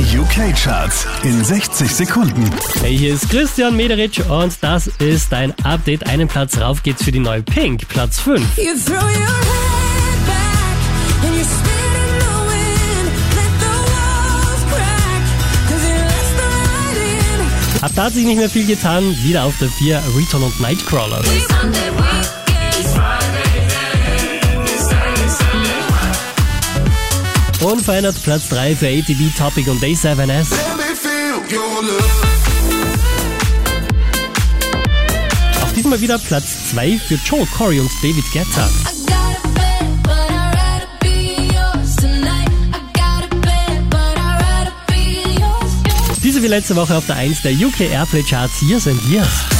Die UK-Charts in 60 Sekunden. Hey, hier ist Christian Mederich und das ist dein Update. Einen Platz rauf geht's für die neue Pink, Platz 5. You. Ab da hat sich nicht mehr viel getan. Wieder auf der 4, Return und Nightcrawler. Weekend. Unverändert Platz 3 für ATB Topic und A7S. Let me feel your love. Auch diesmal wieder Platz 2 für Joel Corey und David Guetta. Diese wie letzte Woche auf der 1 der UK Airplay Charts. Hier sind Years.